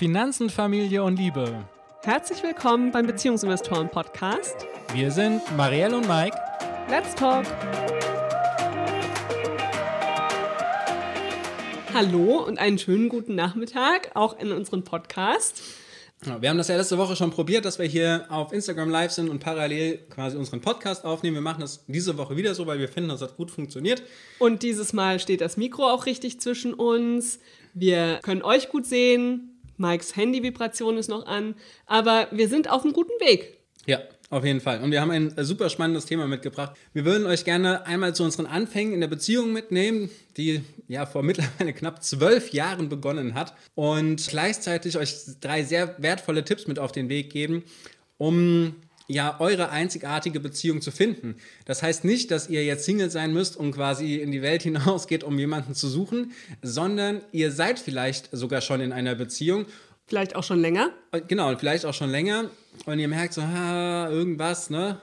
Finanzen, Familie und Liebe. Herzlich willkommen beim Beziehungsinvestoren Podcast. Wir sind Marielle und Mike. Let's talk. Hallo und einen schönen guten Nachmittag auch in unserem Podcast. Wir haben das ja letzte Woche schon probiert, dass wir hier auf Instagram live sind und parallel quasi unseren Podcast aufnehmen. Wir machen das diese Woche wieder so, weil wir finden, das hat gut funktioniert. Und dieses Mal steht das Mikro auch richtig zwischen uns. Wir können euch gut sehen. Mikes Handyvibration ist noch an. Aber wir sind auf einem guten Weg. Ja, auf jeden Fall. Und wir haben ein super spannendes Thema mitgebracht. Wir würden euch gerne einmal zu unseren Anfängen in der Beziehung mitnehmen, die ja vor mittlerweile knapp zwölf Jahren begonnen hat. Und gleichzeitig euch drei sehr wertvolle Tipps mit auf den Weg geben, um ja eure einzigartige Beziehung zu finden. Das heißt nicht, dass ihr jetzt Single sein müsst und quasi in die Welt hinausgeht, um jemanden zu suchen, sondern ihr seid vielleicht sogar schon in einer Beziehung Vielleicht auch schon länger. Genau, und vielleicht auch schon länger. Und ihr merkt so, ha, irgendwas, ne?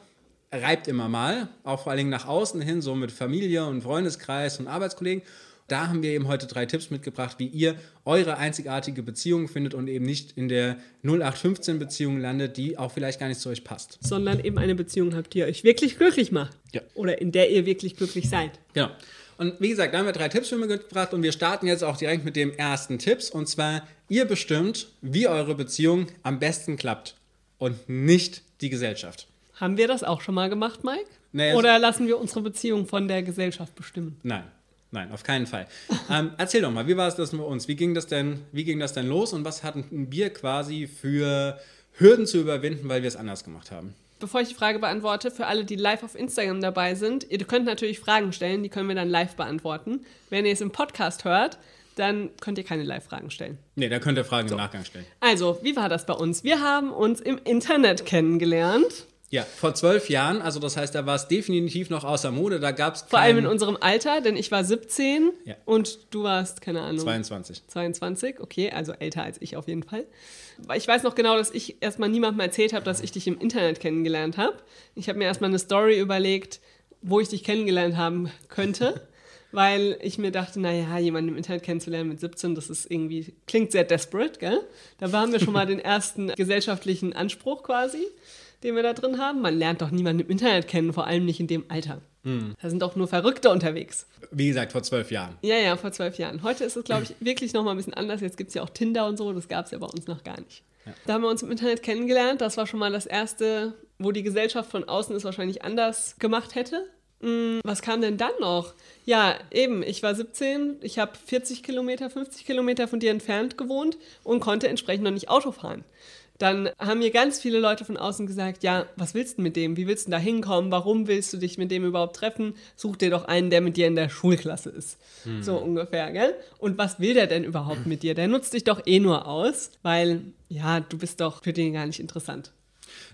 Reibt immer mal. Auch vor allen Dingen nach außen hin, so mit Familie und Freundeskreis und Arbeitskollegen. Da haben wir eben heute drei Tipps mitgebracht, wie ihr eure einzigartige Beziehung findet und eben nicht in der 0815-Beziehung landet, die auch vielleicht gar nicht zu euch passt. Sondern eben eine Beziehung habt, die euch wirklich glücklich macht. Ja. Oder in der ihr wirklich glücklich seid. Genau. Und wie gesagt, da haben wir drei Tipps für mich mitgebracht und wir starten jetzt auch direkt mit dem ersten Tipps. Und zwar, ihr bestimmt, wie eure Beziehung am besten klappt und nicht die Gesellschaft. Haben wir das auch schon mal gemacht, Mike? Nee, also- Oder lassen wir unsere Beziehung von der Gesellschaft bestimmen? Nein, nein, auf keinen Fall. ähm, erzähl doch mal, wie war es das mit uns? Wie ging das denn, wie ging das denn los und was hatten wir quasi für Hürden zu überwinden, weil wir es anders gemacht haben? Bevor ich die Frage beantworte, für alle, die live auf Instagram dabei sind, ihr könnt natürlich Fragen stellen, die können wir dann live beantworten. Wenn ihr es im Podcast hört, dann könnt ihr keine Live-Fragen stellen. Nee, da könnt ihr Fragen im Nachgang stellen. Also, wie war das bei uns? Wir haben uns im Internet kennengelernt. Ja, vor zwölf Jahren, also das heißt, da war es definitiv noch außer Mode, da gab es Vor allem in unserem Alter, denn ich war 17 Ja. und du warst, keine Ahnung. 22. 22, okay, also älter als ich auf jeden Fall. Ich weiß noch genau, dass ich erstmal niemandem erzählt habe, dass ich dich im Internet kennengelernt habe. Ich habe mir erstmal eine Story überlegt, wo ich dich kennengelernt haben könnte, weil ich mir dachte, naja, jemanden im Internet kennenzulernen mit 17, das ist irgendwie, klingt sehr desperate, gell? Da haben wir schon mal den ersten gesellschaftlichen Anspruch quasi, den wir da drin haben. Man lernt doch niemanden im Internet kennen, vor allem nicht in dem Alter. Da sind doch nur Verrückte unterwegs. Wie gesagt, vor zwölf Jahren. Ja, ja, vor zwölf Jahren. Heute ist es, glaube ich, wirklich noch mal ein bisschen anders. Jetzt gibt es ja auch Tinder und so. Das gab es ja bei uns noch gar nicht. Da haben wir uns im Internet kennengelernt. Das war schon mal das Erste, wo die Gesellschaft von außen es wahrscheinlich anders gemacht hätte. Hm, Was kam denn dann noch? Ja, eben, ich war 17, ich habe 40 Kilometer, 50 Kilometer von dir entfernt gewohnt und konnte entsprechend noch nicht Auto fahren. Dann haben mir ganz viele Leute von außen gesagt, ja, was willst du mit dem? Wie willst du da hinkommen? Warum willst du dich mit dem überhaupt treffen? Such dir doch einen, der mit dir in der Schulklasse ist. So ungefähr, gell? Und was will der denn überhaupt mit dir? Der nutzt dich doch eh nur aus, weil, ja, du bist doch für den gar nicht interessant.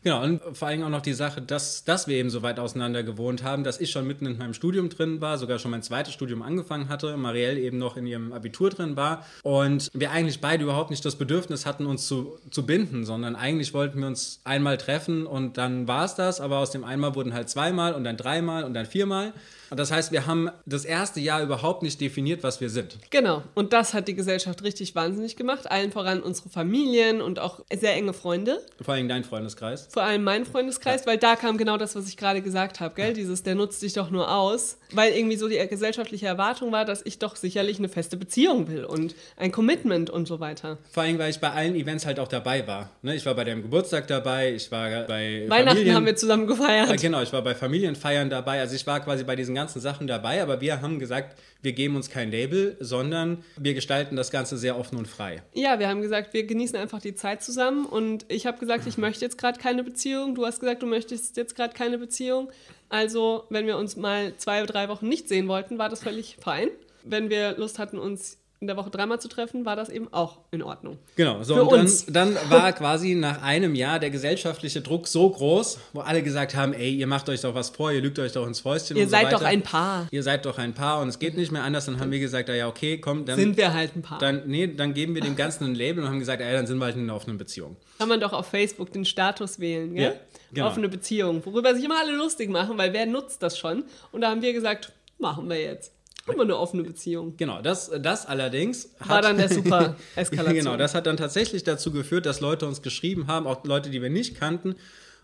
Genau, und vor allem auch noch die Sache, dass, dass wir eben so weit auseinander gewohnt haben, dass ich schon mitten in meinem Studium drin war, sogar schon mein zweites Studium angefangen hatte, Marielle eben noch in ihrem Abitur drin war und wir eigentlich beide überhaupt nicht das Bedürfnis hatten, uns zu, zu binden, sondern eigentlich wollten wir uns einmal treffen und dann war es das, aber aus dem einmal wurden halt zweimal und dann dreimal und dann viermal. Das heißt, wir haben das erste Jahr überhaupt nicht definiert, was wir sind. Genau, und das hat die Gesellschaft richtig wahnsinnig gemacht. Allen voran unsere Familien und auch sehr enge Freunde. Vor allem dein Freundeskreis. Vor allem mein Freundeskreis, weil da kam genau das, was ich gerade gesagt habe, gell? Dieses, der nutzt dich doch nur aus. Weil irgendwie so die gesellschaftliche Erwartung war, dass ich doch sicherlich eine feste Beziehung will und ein Commitment und so weiter. Vor allem, weil ich bei allen Events halt auch dabei war. Ne, Ich war bei deinem Geburtstag dabei, ich war bei Weihnachten Familien- haben wir zusammen gefeiert. Ja, genau, ich war bei Familienfeiern dabei. Also ich war quasi bei diesen ganzen Sachen dabei, aber wir haben gesagt, wir geben uns kein Label, sondern wir gestalten das Ganze sehr offen und frei. Ja, wir haben gesagt, wir genießen einfach die Zeit zusammen und ich habe gesagt, ich möchte jetzt gerade keine Beziehung. Du hast gesagt, du möchtest jetzt gerade keine Beziehung. Also, wenn wir uns mal zwei oder drei Wochen nicht sehen wollten, war das völlig fein. Wenn wir Lust hatten, uns in der Woche dreimal zu treffen, war das eben auch in Ordnung. Genau, so Für und dann, uns. dann war quasi nach einem Jahr der gesellschaftliche Druck so groß, wo alle gesagt haben, ey, ihr macht euch doch was vor, ihr lügt euch doch ins Fäustchen Ihr und seid so doch weiter. ein Paar. Ihr seid doch ein Paar und es geht nicht mehr anders. Dann haben wir gesagt, ja, okay, komm, dann, Sind wir halt ein Paar. dann, nee, dann geben wir dem Ganzen ein Label und haben gesagt, ey, dann sind wir halt in einer offenen Beziehung. Kann man doch auf Facebook den Status wählen, gell? Ja, genau. Offene Beziehung, worüber sich immer alle lustig machen, weil wer nutzt das schon? Und da haben wir gesagt, machen wir jetzt. Wir eine offene Beziehung. Genau, das, das allerdings war dann der super Eskalation. genau, das hat dann tatsächlich dazu geführt, dass Leute uns geschrieben haben, auch Leute, die wir nicht kannten,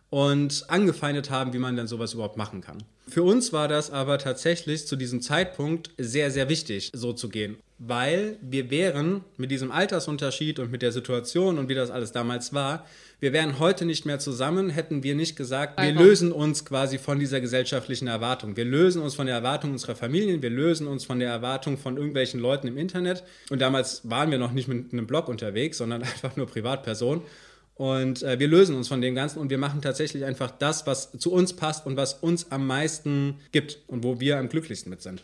und angefeindet haben, wie man denn sowas überhaupt machen kann. Für uns war das aber tatsächlich zu diesem Zeitpunkt sehr, sehr wichtig, so zu gehen, weil wir wären mit diesem Altersunterschied und mit der Situation und wie das alles damals war, wir wären heute nicht mehr zusammen, hätten wir nicht gesagt, wir lösen uns quasi von dieser gesellschaftlichen Erwartung. Wir lösen uns von der Erwartung unserer Familien, wir lösen uns von der Erwartung von irgendwelchen Leuten im Internet. Und damals waren wir noch nicht mit einem Blog unterwegs, sondern einfach nur Privatpersonen. Und äh, wir lösen uns von dem Ganzen und wir machen tatsächlich einfach das, was zu uns passt und was uns am meisten gibt und wo wir am glücklichsten mit sind.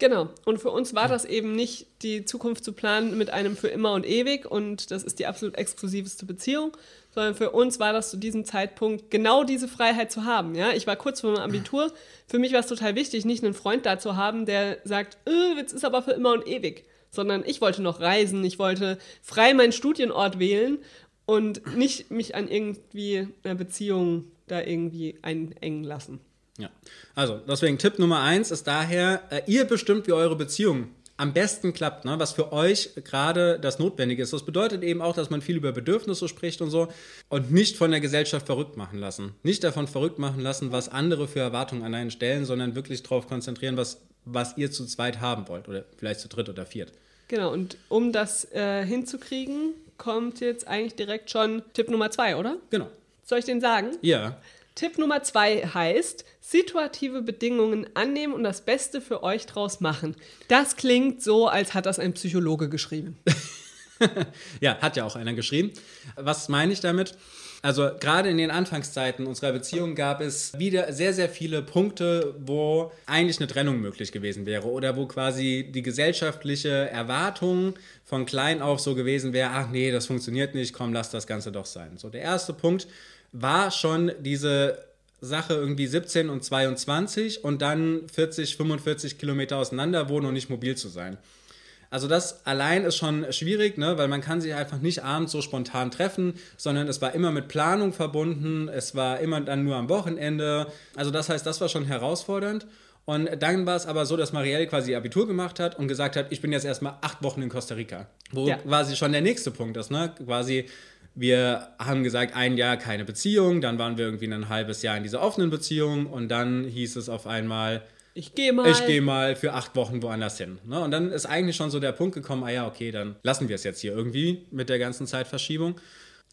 Genau. Und für uns war das eben nicht die Zukunft zu planen mit einem für immer und ewig und das ist die absolut exklusivste Beziehung, sondern für uns war das zu diesem Zeitpunkt genau diese Freiheit zu haben. Ja, ich war kurz vor meinem Abitur. Für mich war es total wichtig, nicht einen Freund da zu haben, der sagt, äh, jetzt ist aber für immer und ewig, sondern ich wollte noch reisen, ich wollte frei meinen Studienort wählen und nicht mich an irgendwie einer Beziehung da irgendwie einengen lassen. Ja, also deswegen Tipp Nummer eins ist daher, äh, ihr bestimmt, wie eure Beziehung am besten klappt, ne? was für euch gerade das Notwendige ist. Das bedeutet eben auch, dass man viel über Bedürfnisse spricht und so und nicht von der Gesellschaft verrückt machen lassen. Nicht davon verrückt machen lassen, was andere für Erwartungen an einen stellen, sondern wirklich darauf konzentrieren, was, was ihr zu zweit haben wollt oder vielleicht zu dritt oder viert. Genau, und um das äh, hinzukriegen, kommt jetzt eigentlich direkt schon Tipp Nummer zwei, oder? Genau. Soll ich den sagen? Ja. Tipp Nummer zwei heißt, situative Bedingungen annehmen und das Beste für euch draus machen. Das klingt so, als hat das ein Psychologe geschrieben. ja, hat ja auch einer geschrieben. Was meine ich damit? Also gerade in den Anfangszeiten unserer Beziehung gab es wieder sehr, sehr viele Punkte, wo eigentlich eine Trennung möglich gewesen wäre oder wo quasi die gesellschaftliche Erwartung von klein auf so gewesen wäre, ach nee, das funktioniert nicht, komm, lass das Ganze doch sein. So, der erste Punkt war schon diese Sache irgendwie 17 und 22 und dann 40, 45 Kilometer auseinander wohnen und nicht mobil zu sein. Also das allein ist schon schwierig, ne? weil man kann sich einfach nicht abends so spontan treffen, sondern es war immer mit Planung verbunden, es war immer dann nur am Wochenende. Also das heißt, das war schon herausfordernd. Und dann war es aber so, dass Marielle quasi Abitur gemacht hat und gesagt hat, ich bin jetzt erstmal acht Wochen in Costa Rica. Wo ja. quasi schon der nächste Punkt ist, ne? Quasi, wir haben gesagt, ein Jahr keine Beziehung, dann waren wir irgendwie ein halbes Jahr in dieser offenen Beziehung und dann hieß es auf einmal, ich gehe mal. Ich gehe mal für acht Wochen woanders hin. Ne? Und dann ist eigentlich schon so der Punkt gekommen, ah ja, okay, dann lassen wir es jetzt hier irgendwie mit der ganzen Zeitverschiebung.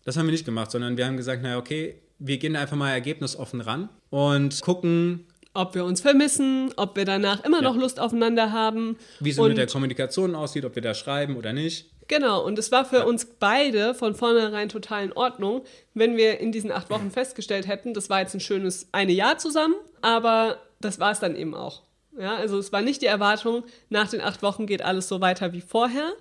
Das haben wir nicht gemacht, sondern wir haben gesagt, naja, okay, wir gehen einfach mal ergebnisoffen ran und gucken, ob wir uns vermissen, ob wir danach immer ja. noch Lust aufeinander haben. Wie es mit der Kommunikation aussieht, ob wir da schreiben oder nicht. Genau, und es war für ja. uns beide von vornherein total in Ordnung, wenn wir in diesen acht Wochen festgestellt hätten, das war jetzt ein schönes eine Jahr zusammen, aber das war es dann eben auch. Ja, also es war nicht die Erwartung, nach den acht Wochen geht alles so weiter wie vorher,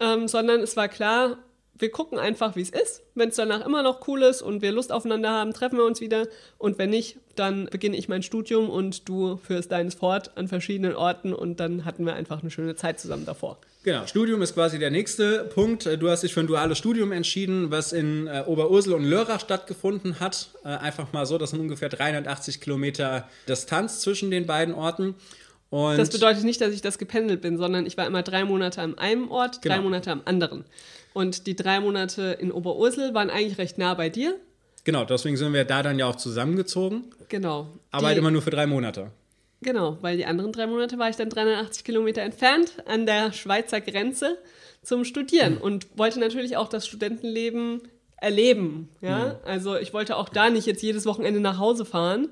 ähm, sondern es war klar, wir gucken einfach, wie es ist. Wenn es danach immer noch cool ist und wir Lust aufeinander haben, treffen wir uns wieder. Und wenn nicht, dann beginne ich mein Studium und du führst deines fort an verschiedenen Orten und dann hatten wir einfach eine schöne Zeit zusammen davor. Genau, Studium ist quasi der nächste Punkt. Du hast dich für ein duales Studium entschieden, was in äh, Oberursel und Lörrach stattgefunden hat. Äh, einfach mal so, das sind ungefähr 380 Kilometer Distanz zwischen den beiden Orten. Und das bedeutet nicht, dass ich das gependelt bin, sondern ich war immer drei Monate an einem Ort, genau. drei Monate am anderen. Und die drei Monate in Oberursel waren eigentlich recht nah bei dir. Genau, deswegen sind wir da dann ja auch zusammengezogen. Genau. Aber halt immer nur für drei Monate. Genau, weil die anderen drei Monate war ich dann 380 Kilometer entfernt an der Schweizer Grenze zum Studieren mhm. und wollte natürlich auch das Studentenleben erleben. Ja? Mhm. Also ich wollte auch da nicht jetzt jedes Wochenende nach Hause fahren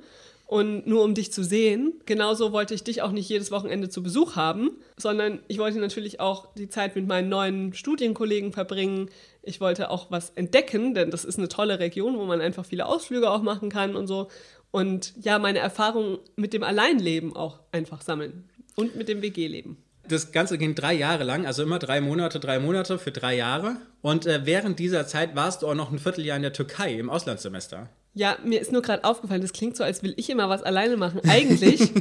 und nur um dich zu sehen. Genauso wollte ich dich auch nicht jedes Wochenende zu Besuch haben, sondern ich wollte natürlich auch die Zeit mit meinen neuen Studienkollegen verbringen. Ich wollte auch was entdecken, denn das ist eine tolle Region, wo man einfach viele Ausflüge auch machen kann und so und ja, meine Erfahrungen mit dem Alleinleben auch einfach sammeln und mit dem WG-Leben. Das Ganze ging drei Jahre lang, also immer drei Monate, drei Monate für drei Jahre. Und äh, während dieser Zeit warst du auch noch ein Vierteljahr in der Türkei im Auslandssemester. Ja, mir ist nur gerade aufgefallen, das klingt so, als will ich immer was alleine machen. Eigentlich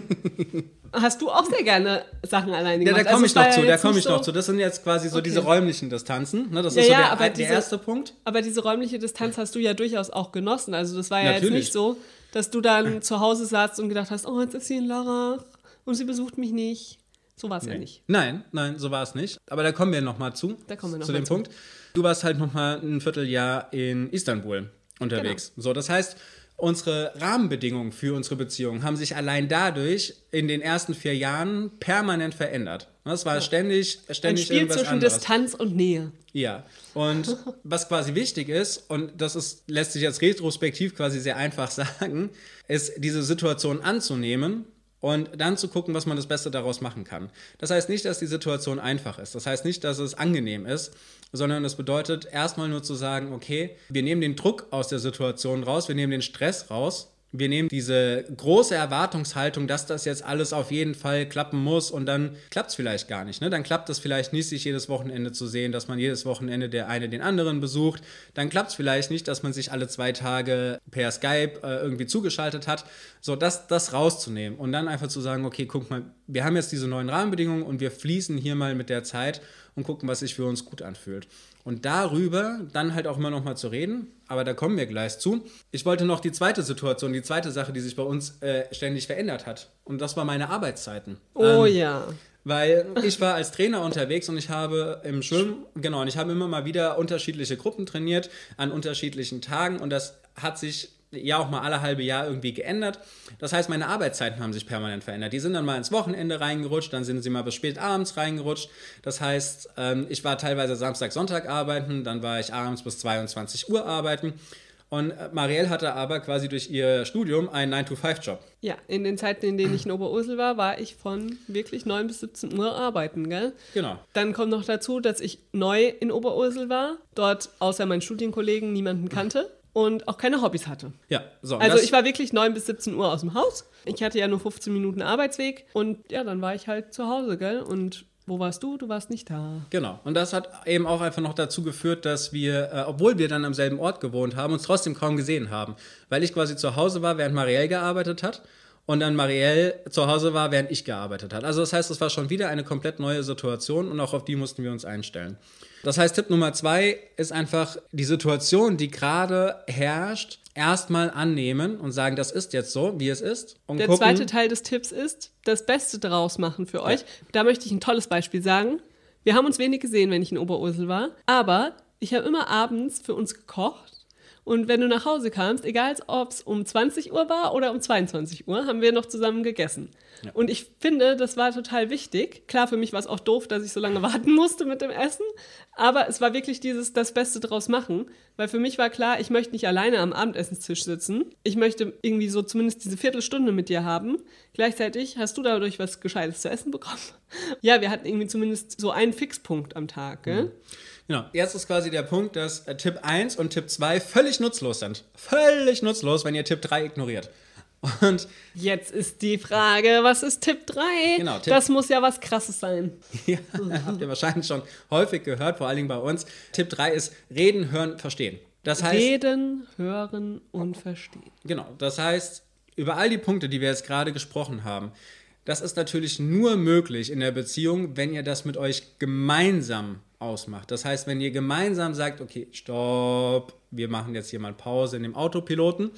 hast du auch sehr gerne Sachen alleine gemacht. Ja, da komme also, ich noch zu, da komme ich so noch zu. Das sind jetzt quasi so okay. diese räumlichen Distanzen. Ne? Das ja, ist so ja, der, der diese, erste Punkt. Aber diese räumliche Distanz hast du ja durchaus auch genossen. Also das war ja Natürlich. jetzt nicht so, dass du dann zu Hause saßt und gedacht hast, oh, jetzt ist sie in Lörrach und sie besucht mich nicht. So war es Nee. ja nicht. Nein, nein, so war es nicht. Aber da kommen wir nochmal zu. Da kommen wir noch zu dem zu. Punkt. Du warst halt nochmal ein Vierteljahr in Istanbul unterwegs. Genau. So, das heißt, unsere Rahmenbedingungen für unsere Beziehung haben sich allein dadurch in den ersten vier Jahren permanent verändert. Es war ständig, Ein ständig Spiel irgendwas zwischen anderes. Distanz und Nähe. Ja, und was quasi wichtig ist, und das ist, lässt sich jetzt retrospektiv quasi sehr einfach sagen, ist diese Situation anzunehmen und dann zu gucken, was man das Beste daraus machen kann. Das heißt nicht, dass die Situation einfach ist. Das heißt nicht, dass es angenehm ist, sondern das bedeutet erstmal nur zu sagen, okay, wir nehmen den Druck aus der Situation raus, wir nehmen den Stress raus. Wir nehmen diese große Erwartungshaltung, dass das jetzt alles auf jeden Fall klappen muss und dann klappt es vielleicht gar nicht. Ne? Dann klappt es vielleicht nicht, sich jedes Wochenende zu sehen, dass man jedes Wochenende der eine den anderen besucht. Dann klappt es vielleicht nicht, dass man sich alle zwei Tage per Skype äh, irgendwie zugeschaltet hat. So, das, das rauszunehmen und dann einfach zu sagen, okay, guck mal, wir haben jetzt diese neuen Rahmenbedingungen und wir fließen hier mal mit der Zeit und gucken, was sich für uns gut anfühlt. Und darüber dann halt auch immer noch mal zu reden, aber da kommen wir gleich zu. Ich wollte noch die zweite Situation, die zweite Sache, die sich bei uns äh, ständig verändert hat. Und das war meine Arbeitszeiten. Oh Ähm, ja. weil ich war als Trainer unterwegs und ich habe im Schwimmen, genau, und ich habe immer mal wieder unterschiedliche Gruppen trainiert an unterschiedlichen Tagen und das hat sich ja auch mal alle halbe Jahr irgendwie geändert. Das heißt, meine Arbeitszeiten haben sich permanent verändert. Die sind dann mal ins Wochenende reingerutscht, dann sind sie mal bis spät abends reingerutscht. Das heißt, ähm, ich war teilweise Samstag, Sonntag arbeiten, dann war ich abends bis 22 Uhr arbeiten. Und äh, Marielle hatte aber quasi durch ihr Studium einen 9-to-5-Job. Ja, in den Zeiten, in denen ich in Oberursel war, war ich von wirklich 9 bis 17 Uhr arbeiten, gell? Genau. Dann kommt noch dazu, dass ich neu in Oberursel war, dort außer meinen Studienkollegen niemanden kannte und auch keine Hobbys hatte. Ja, so. Also ich war wirklich 9 bis 17 Uhr aus dem Haus. Ich hatte ja nur 15 Minuten Arbeitsweg und ja, dann war ich halt zu Hause, gell? Und wo warst du? Du warst nicht da. Genau. Und das hat eben auch einfach noch dazu geführt, dass wir, äh, obwohl wir dann am selben Ort gewohnt haben, uns trotzdem kaum gesehen haben. Weil ich quasi zu Hause war, während Marielle gearbeitet hat. Und dann Marielle zu Hause war, während ich gearbeitet hat. Also das heißt, es war schon wieder eine komplett neue Situation und auch auf die mussten wir uns einstellen. Das heißt, Tipp Nummer zwei ist einfach die Situation, die gerade herrscht, erstmal annehmen und sagen, das ist jetzt so, wie es ist. Und Der gucken, zweite Teil des Tipps ist, das Beste draus machen für euch. Da möchte ich ein tolles Beispiel sagen. Wir haben uns wenig gesehen, wenn ich in Oberursel war, aber ich habe immer abends für uns gekocht. Und wenn du nach Hause kamst, egal ob es um 20 Uhr war oder um 22 Uhr, haben wir noch zusammen gegessen. Und ich finde, das war total wichtig. Klar, für mich war es auch doof, dass ich so lange warten musste mit dem Essen. Aber es war wirklich dieses das Beste draus machen. Weil für mich war klar, ich möchte nicht alleine am Abendessenstisch sitzen. Ich möchte irgendwie so zumindest diese Viertelstunde mit dir haben. Gleichzeitig hast du dadurch was Gescheites zu essen bekommen. Ja, wir hatten irgendwie zumindest so einen Fixpunkt am Tag. Gell? Genau. Jetzt ist quasi der Punkt, dass äh, Tipp 1 und Tipp 2 völlig nutzlos sind. Völlig nutzlos, wenn ihr Tipp 3 ignoriert. Und Jetzt ist die Frage, was ist Tipp 3? Genau, Tipp- das muss ja was Krasses sein. ja, habt ihr wahrscheinlich schon häufig gehört, vor allen Dingen bei uns. Tipp 3 ist reden, hören, verstehen. Das heißt, Reden, hören und verstehen. Genau, das heißt, über all die Punkte, die wir jetzt gerade gesprochen haben, das ist natürlich nur möglich in der Beziehung, wenn ihr das mit euch gemeinsam ausmacht. Das heißt, wenn ihr gemeinsam sagt, okay, stopp, wir machen jetzt hier mal Pause in dem Autopiloten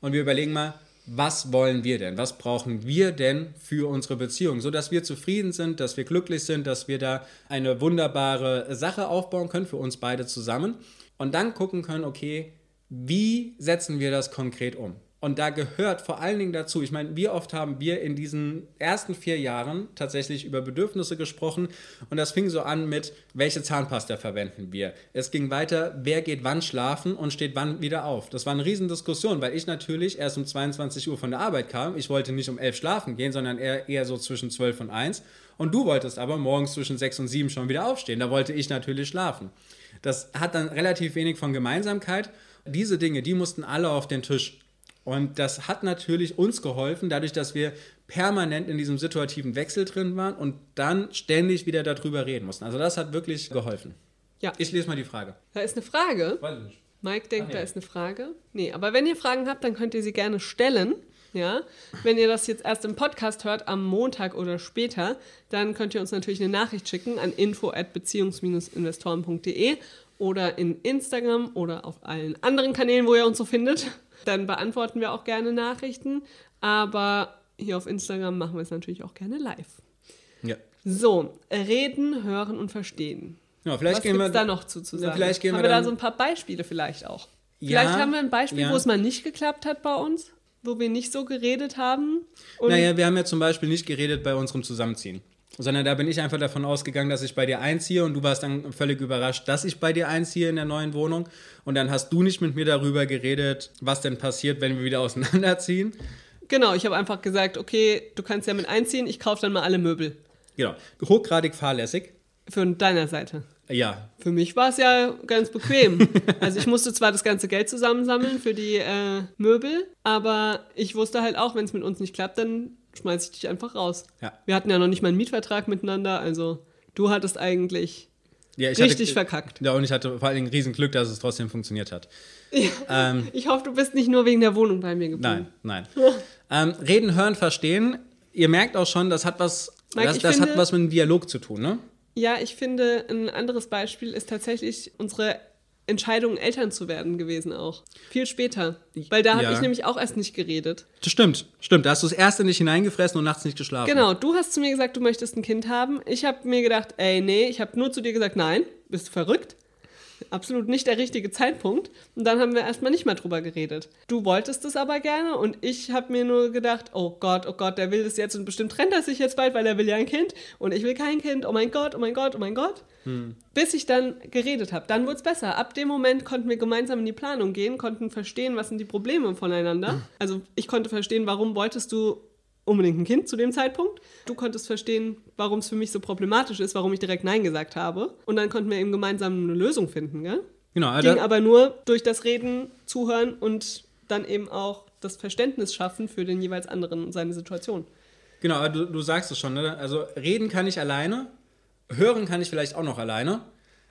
und wir überlegen mal, was wollen wir denn? Was brauchen wir denn für unsere Beziehung? So dass wir zufrieden sind, dass wir glücklich sind, dass wir da eine wunderbare Sache aufbauen können für uns beide zusammen und dann gucken können, okay, wie setzen wir das konkret um? Und da gehört vor allen Dingen dazu, ich meine, wie oft haben wir in diesen ersten vier Jahren tatsächlich über Bedürfnisse gesprochen und das fing so an mit, welche Zahnpasta verwenden wir? Es ging weiter, wer geht wann schlafen und steht wann wieder auf? Das war eine Riesendiskussion, weil ich natürlich erst um 22 Uhr von der Arbeit kam. Ich wollte nicht um 11 schlafen gehen, sondern eher, eher so zwischen 12 und 1. Und du wolltest aber morgens zwischen 6 und 7 schon wieder aufstehen. Da wollte ich natürlich schlafen. Das hat dann relativ wenig von Gemeinsamkeit. Diese Dinge, die mussten alle auf den Tisch. Und das hat natürlich uns geholfen, dadurch, dass wir permanent in diesem situativen Wechsel drin waren und dann ständig wieder darüber reden mussten. Also das hat wirklich geholfen. Ja. Ich lese mal die Frage. Da ist eine Frage. Weiß ich nicht. Mike denkt, Ach, da ja. ist eine Frage. Nee, aber wenn ihr Fragen habt, dann könnt ihr sie gerne stellen. Ja, wenn ihr das jetzt erst im Podcast hört, am Montag oder später, dann könnt ihr uns natürlich eine Nachricht schicken an info at beziehungs-investoren.de oder in Instagram oder auf allen anderen Kanälen, wo ihr uns so findet. Dann beantworten wir auch gerne Nachrichten. Aber hier auf Instagram machen wir es natürlich auch gerne live. Ja. So, reden, hören und verstehen. Ja, vielleicht Was gehen gibt wir es da noch zu, zu sagen? vielleicht gehen haben wir wir da so ein paar Beispiele vielleicht auch. Ja, vielleicht haben wir ein Beispiel, ja. wo es mal nicht geklappt hat bei uns, wo wir nicht so geredet haben. Naja, wir haben ja zum Beispiel nicht geredet bei unserem Zusammenziehen. Sondern da bin ich einfach davon ausgegangen, dass ich bei dir einziehe und du warst dann völlig überrascht, dass ich bei dir einziehe in der neuen Wohnung. Und dann hast du nicht mit mir darüber geredet, was denn passiert, wenn wir wieder auseinanderziehen. Genau, ich habe einfach gesagt, okay, du kannst ja mit einziehen, ich kaufe dann mal alle Möbel. Genau. Hochgradig fahrlässig. Von deiner Seite. Ja. Für mich war es ja ganz bequem. Also ich musste zwar das ganze Geld zusammensammeln für die äh, Möbel, aber ich wusste halt auch, wenn es mit uns nicht klappt, dann schmeiße ich dich einfach raus. Ja. Wir hatten ja noch nicht mal einen Mietvertrag miteinander, also du hattest eigentlich ja ich richtig hatte, verkackt. Ja, und ich hatte vor allen Dingen riesen Glück, dass es trotzdem funktioniert hat. Ähm, Ich hoffe, du bist nicht nur wegen der Wohnung bei mir geblieben. nein, nein. ähm, reden, hören, verstehen. Ihr merkt auch schon, das hat was, Mike, das, das hat finde- was mit einem Dialog zu tun, ne? Ja, ich finde, ein anderes Beispiel ist tatsächlich unsere Entscheidung, Eltern zu werden gewesen auch. Viel später. Weil da habe Ja. ich nämlich auch erst nicht geredet. Das stimmt, stimmt. Da hast du das erste nicht hineingefressen und nachts nicht geschlafen. Genau, du hast zu mir gesagt, du möchtest ein Kind haben. Ich habe mir gedacht, ey, nee, ich habe nur zu dir gesagt, nein, bist du verrückt? Absolut nicht der richtige Zeitpunkt. Und dann haben wir erstmal nicht mehr drüber geredet. Du wolltest es aber gerne und ich habe mir nur gedacht, oh Gott, oh Gott, der will das jetzt und bestimmt trennt er sich jetzt bald, weil er will ja ein Kind und ich will kein Kind. Oh mein Gott, oh mein Gott, oh mein Gott. Bis ich dann geredet habe. Dann wurde es besser. Ab dem Moment konnten wir gemeinsam in die Planung gehen, konnten verstehen, was sind die Probleme voneinander. Also ich konnte verstehen, warum wolltest du unbedingt ein Kind zu dem Zeitpunkt. Du konntest verstehen, warum es für mich so problematisch ist, warum ich direkt Nein gesagt habe. Und dann konnten wir eben gemeinsam eine Lösung finden. Gell? Genau, Ging also, aber nur durch das Reden, Zuhören und dann eben auch das Verständnis schaffen für den jeweils anderen und seine Situation. genau aber du, du sagst es schon, ne? Also reden kann ich alleine, hören kann ich vielleicht auch noch alleine,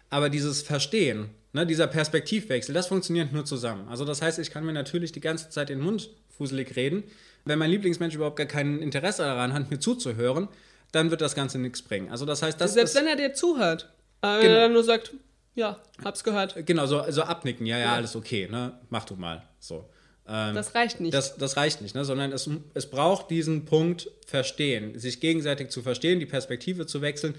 aber dieses Verstehen, ne, dieser Perspektivwechsel, das funktioniert nur zusammen. Also das heißt, ich kann mir natürlich die ganze Zeit den Mund fuselig reden. Wenn mein Lieblingsmensch überhaupt gar kein Interesse daran hat, mir zuzuhören, dann wird das Ganze nichts bringen. Also das heißt, das Selbst wenn er dir zuhört, aber wenn Genau. er dann nur sagt, ja, hab's gehört, genau so, so abnicken, ja, ja, Ja. alles okay, ne, mach du mal, so. Ähm, das reicht nicht. Das, das reicht nicht, ne? sondern es, es braucht diesen Punkt Verstehen, sich gegenseitig zu verstehen, die Perspektive zu wechseln.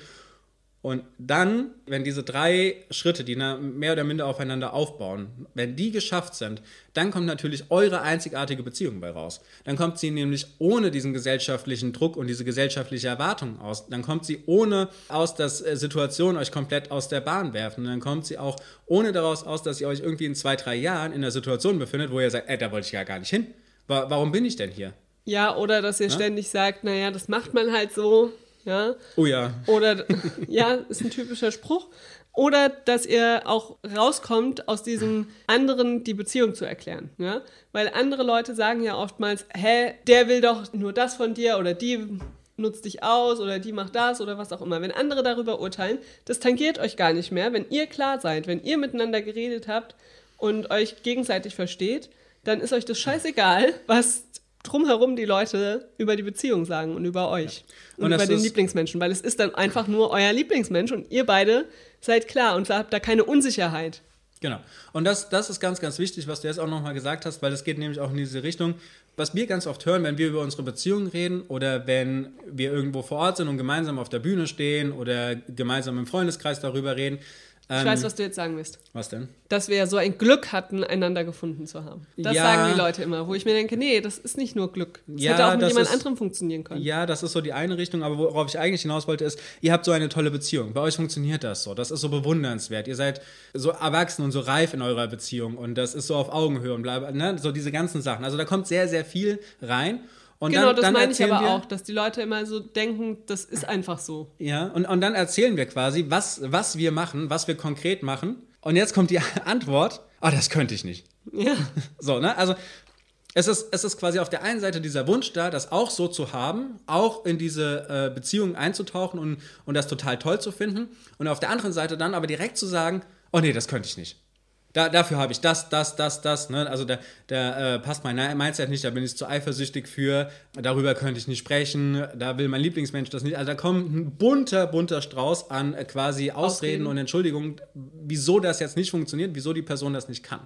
Und dann, wenn diese drei Schritte, die mehr oder minder aufeinander aufbauen, wenn die geschafft sind, dann kommt natürlich eure einzigartige Beziehung bei raus. Dann kommt sie nämlich ohne diesen gesellschaftlichen Druck und diese gesellschaftliche Erwartung aus. Dann kommt sie ohne aus, dass äh, Situationen euch komplett aus der Bahn werfen. Und dann kommt sie auch ohne daraus aus, dass ihr euch irgendwie in zwei, drei Jahren in einer Situation befindet, wo ihr sagt, ey, da wollte ich ja gar nicht hin. Wa warum bin ich denn hier? ja, oder dass ihr ständig sagt, naja, das macht man halt so, ja. Oh ja. Oder, ja, ist ein typischer Spruch. Oder dass ihr auch rauskommt, aus diesem anderen die Beziehung zu erklären. Ja? Weil andere Leute sagen ja oftmals, hä, der will doch nur das von dir oder die nutzt dich aus oder die macht das oder was auch immer. Wenn andere darüber urteilen, das tangiert euch gar nicht mehr. Wenn ihr klar seid, wenn ihr miteinander geredet habt und euch gegenseitig versteht, dann ist euch das scheißegal, was drumherum die Leute über die Beziehung sagen und über euch und, Und das über den Lieblingsmenschen, weil es ist dann einfach nur euer Lieblingsmensch und ihr beide seid klar und habt da keine Unsicherheit. Genau. Und das, das ist ganz, ganz wichtig, was du jetzt auch nochmal gesagt hast, weil das geht nämlich auch in diese Richtung. Was wir ganz oft hören, wenn wir über unsere Beziehungen reden oder wenn wir irgendwo vor Ort sind und gemeinsam auf der Bühne stehen oder gemeinsam im Freundeskreis darüber reden. Ich ähm, weiß, was du jetzt sagen willst. was denn? Dass wir ja so ein Glück hatten, einander gefunden zu haben. Das Ja. sagen die Leute immer, wo ich mir denke, nee, das ist nicht nur Glück. Das Ja, hätte auch mit jemand ist- anderem funktionieren können. Ja, das ist so die eine Richtung, aber worauf ich eigentlich hinaus wollte, ist, ihr habt so eine tolle Beziehung. Bei euch funktioniert das so. Das ist so bewundernswert. Ihr seid so erwachsen und so reif in eurer Beziehung und das ist so auf Augenhöhe und bla, bla, ne? so diese ganzen Sachen. Also da kommt sehr, sehr viel rein. Und genau, dann, das dann meine ich aber wir, auch, dass die Leute immer so denken, das ist einfach so. Ja, und, und dann erzählen wir quasi, was, was wir machen, was wir konkret machen. Und jetzt kommt die Antwort, ah, das könnte ich nicht. Ja. So, ne? Also es ist, es ist quasi auf der einen Seite dieser Wunsch da, das auch so zu haben, auch in diese äh, Beziehung einzutauchen und, und das total toll zu finden. Und auf der anderen Seite dann aber direkt zu sagen, oh nee, das könnte ich nicht. Da, dafür habe ich das, das, das, das. Ne? Also da, da äh, passt mein Mindset nicht, da bin ich zu eifersüchtig für, darüber könnte ich nicht sprechen, da will mein Lieblingsmensch das nicht. Also da kommt ein bunter, bunter Strauß an äh, quasi Ausreden, Ausreden. und Entschuldigungen, wieso das jetzt nicht funktioniert, wieso die Person das nicht kann.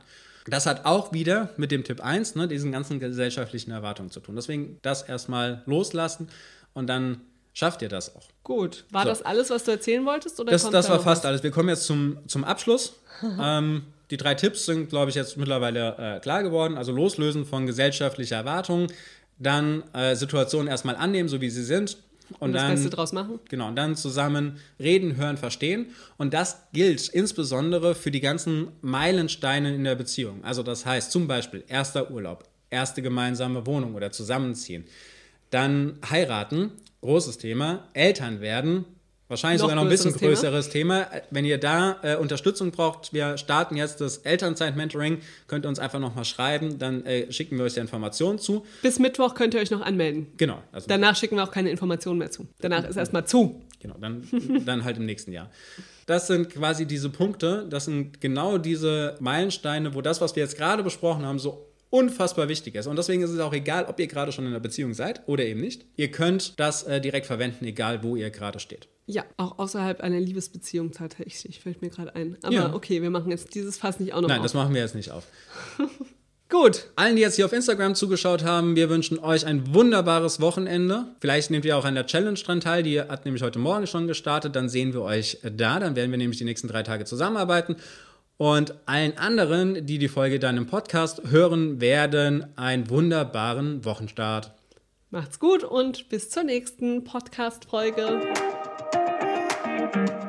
Das hat auch wieder mit dem Tipp 1, ne, diesen ganzen gesellschaftlichen Erwartungen zu tun. Deswegen das erstmal loslassen und dann schafft ihr das auch. Gut. War so. das alles, was du erzählen wolltest? Oder das das da war fast was? alles. Wir kommen jetzt zum, zum Abschluss. ähm, die drei Tipps sind, glaube ich, jetzt mittlerweile äh, klar geworden. Also loslösen von gesellschaftlicher Erwartung, dann äh, Situationen erstmal annehmen, so wie sie sind. Und, und das dann, Beste draus machen. Genau, und dann zusammen reden, hören, verstehen. Und das gilt insbesondere für die ganzen Meilensteine in der Beziehung. Also das heißt zum Beispiel erster Urlaub, erste gemeinsame Wohnung oder zusammenziehen. Dann heiraten, großes Thema. Eltern werden, Wahrscheinlich noch sogar noch ein bisschen größeres Thema. Thema. Wenn ihr da äh, Unterstützung braucht, wir starten jetzt das Elternzeit-Mentoring, könnt ihr uns einfach nochmal schreiben, dann äh, schicken wir euch die Informationen zu. Bis Mittwoch könnt ihr euch noch anmelden. Genau. Also Danach schicken wir auch keine Informationen mehr zu. Danach ist erstmal zu. Genau, dann, dann halt im nächsten Jahr. Das sind quasi diese Punkte, das sind genau diese Meilensteine, wo das, was wir jetzt gerade besprochen haben, so unfassbar wichtig ist. Und deswegen ist es auch egal, ob ihr gerade schon in einer Beziehung seid oder eben nicht. Ihr könnt das äh, direkt verwenden, egal wo ihr gerade steht. Ja, auch außerhalb einer Liebesbeziehung tatsächlich, fällt mir gerade ein. Aber ja. okay, wir machen jetzt dieses Fass nicht auch noch Nein, auf. das machen wir jetzt nicht auf. Gut. Allen, die jetzt hier auf Instagram zugeschaut haben, wir wünschen euch ein wunderbares Wochenende. Vielleicht nehmt ihr auch an der Challenge dran teil. Die hat nämlich heute Morgen schon gestartet. Dann sehen wir euch da. Dann werden wir nämlich die nächsten drei Tage zusammenarbeiten. Und allen anderen, die die Folge dann im Podcast hören werden, einen wunderbaren Wochenstart. Macht's gut und bis zur nächsten Podcast-Folge. Thank you.